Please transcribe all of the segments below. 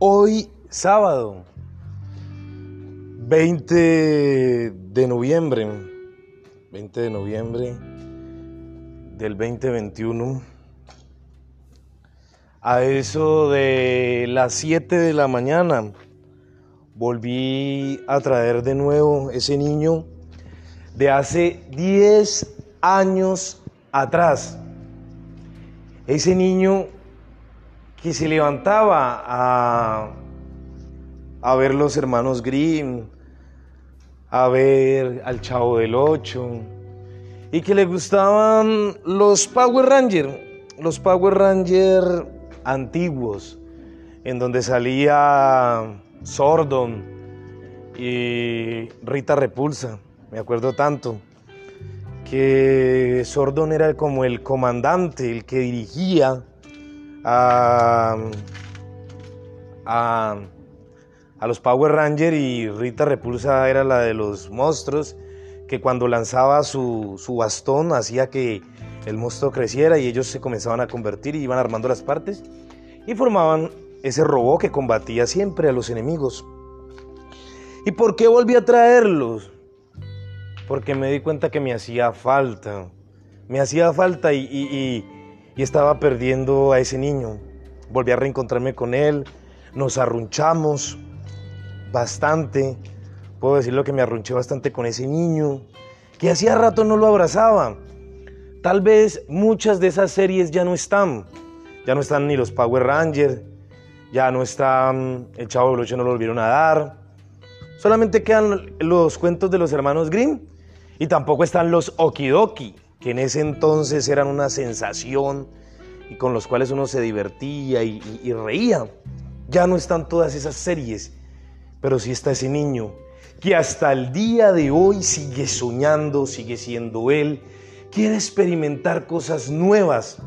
Hoy, sábado, 20 de noviembre, 20 de noviembre del 2021, a eso de las 7 de la mañana, volví a traer de nuevo ese niño de hace 10 años atrás. Ese niño que se levantaba a, a ver los hermanos Grimm, a ver al Chavo del Ocho, y que le gustaban los Power Rangers, los Power Rangers antiguos, en donde salía Sordon y Rita Repulsa, me acuerdo tanto, que Sordon era como el comandante, el que dirigía a, a, los Power Rangers y Rita Repulsa era la de los monstruos, que cuando lanzaba su, su bastón hacía que el monstruo creciera y ellos se comenzaban a convertir y iban armando las partes y formaban ese robot que combatía siempre a los enemigos. ¿Y por qué volví a traerlos? Porque me di cuenta que me hacía falta. Me hacía falta y estaba perdiendo a ese niño. Volví a reencontrarme con él, nos arrunchamos bastante, puedo decirlo que me arrunché bastante con ese niño, que hacía rato no lo abrazaba. Tal vez muchas de esas series ya no están, ya no están ni los Power Rangers, ya no están el Chavo del Ocho no lo volvieron a dar, solamente quedan los cuentos de los hermanos Grimm y tampoco están los Okidoki que en ese entonces eran una sensación y con los cuales uno se divertía y, reía. Ya no están todas esas series, pero sí está ese niño que hasta el día de hoy sigue soñando, sigue siendo él, quiere experimentar cosas nuevas.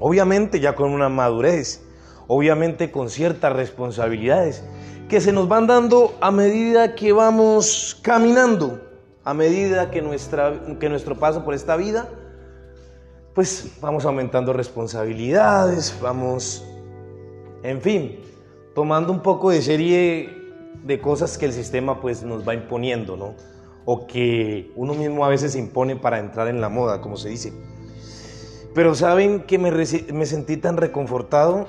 Obviamente ya con una madurez, obviamente con ciertas responsabilidades que se nos van dando a medida que vamos caminando a medida que, nuestra, que nuestro paso por esta vida, pues vamos aumentando responsabilidades, vamos, en fin, tomando un poco de serie de cosas que el sistema pues nos va imponiendo, ¿no? O que uno mismo a veces impone para entrar en la moda, como se dice. Pero saben que me, me sentí tan reconfortado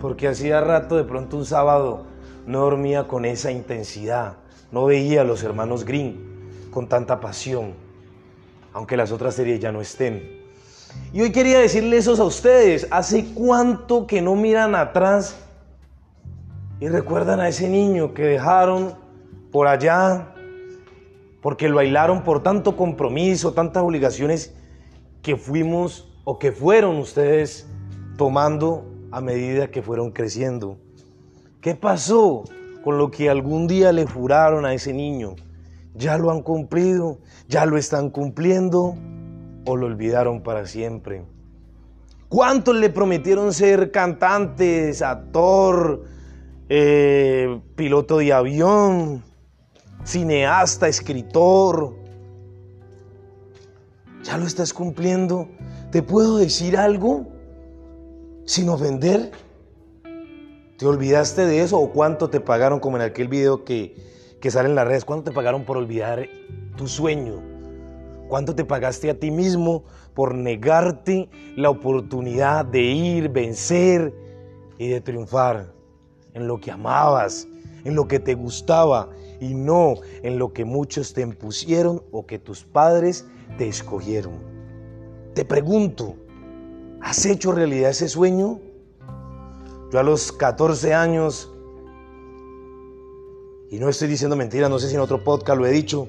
porque hacía rato de pronto un sábado no dormía con esa intensidad, no veía a los hermanos Green con tanta pasión, aunque las otras series ya no estén. Y hoy quería decirles eso a ustedes, ¿hace cuánto que no miran atrás y recuerdan a ese niño que dejaron por allá porque lo bailaron por tanto compromiso, tantas obligaciones que fuimos o que fueron ustedes tomando a medida que fueron creciendo? ¿Qué pasó con lo que algún día le juraron a ese niño? Ya lo han cumplido, ya lo están cumpliendo o lo olvidaron para siempre. ¿Cuántos le prometieron ser cantantes, actor, eh, piloto de avión, cineasta, escritor? ¿Ya lo estás cumpliendo? ¿Te puedo decir algo sin ofender? ¿Te olvidaste de eso o cuánto te pagaron como en aquel video que que salen en las redes, ¿cuánto te pagaron por olvidar tu sueño? ¿Cuánto te pagaste a ti mismo por negarte la oportunidad de ir, vencer y de triunfar en lo que amabas, en lo que te gustaba y no en lo que muchos te impusieron o que tus padres te escogieron? Te pregunto, ¿has hecho realidad ese sueño? Yo a los 14 años y no estoy diciendo mentiras, no sé si en otro podcast lo he dicho,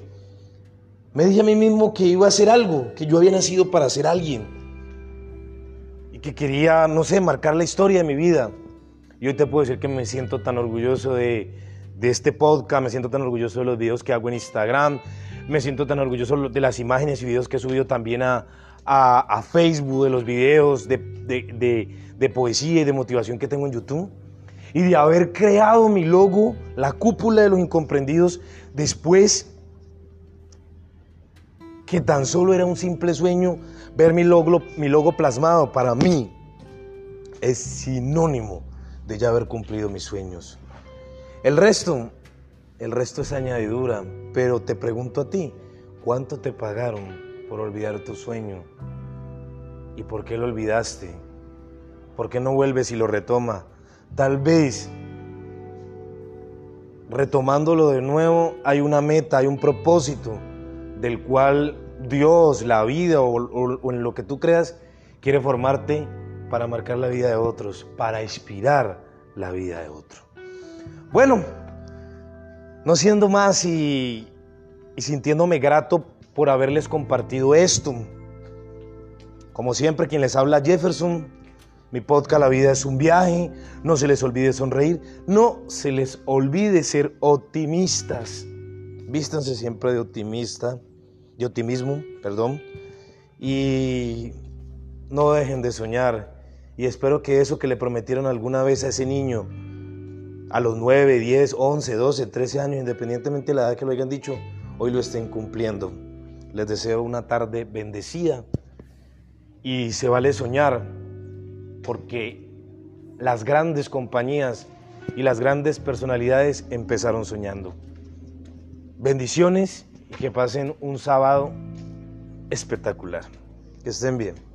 me dije a mí mismo que iba a hacer algo, que yo había nacido para ser alguien. Y que quería, no sé, marcar la historia de mi vida. Y hoy te puedo decir que me siento tan orgulloso de, de este podcast, me siento tan orgulloso de los videos que hago en Instagram, me siento tan orgulloso de las imágenes y videos que he subido también a, a, Facebook, de los videos de, de, de poesía y de motivación que tengo en YouTube y de haber creado mi logo, la cúpula de los incomprendidos, después que tan solo era un simple sueño, ver mi logo, mi logo plasmado para mí es sinónimo de ya haber cumplido mis sueños. El resto, el resto es añadidura, pero te pregunto a ti, ¿cuánto te pagaron por olvidar tu sueño? ¿Y por qué lo olvidaste? ¿Por qué no vuelves y lo retoma? Tal vez retomándolo de nuevo hay una meta, hay un propósito del cual Dios, la vida o, en lo que tú creas quiere formarte para marcar la vida de otros, para inspirar la vida de otro. Bueno, no siendo más y, y sintiéndome grato por haberles compartido esto. Como siempre, quien les habla Jefferson, mi podcast La vida es un viaje, no se les olvide sonreír, no se les olvide ser optimistas. Vístanse siempre de optimista, de optimismo, perdón, y no dejen de soñar. Y espero que eso que le prometieron alguna vez a ese niño, a los 9, 10, 11, 12, 13 años, independientemente de la edad que lo hayan dicho, hoy lo estén cumpliendo. Les deseo una tarde bendecida y se vale soñar porque las grandes compañías y las grandes personalidades empezaron soñando. Bendiciones y que pasen un sábado espectacular. Que estén bien.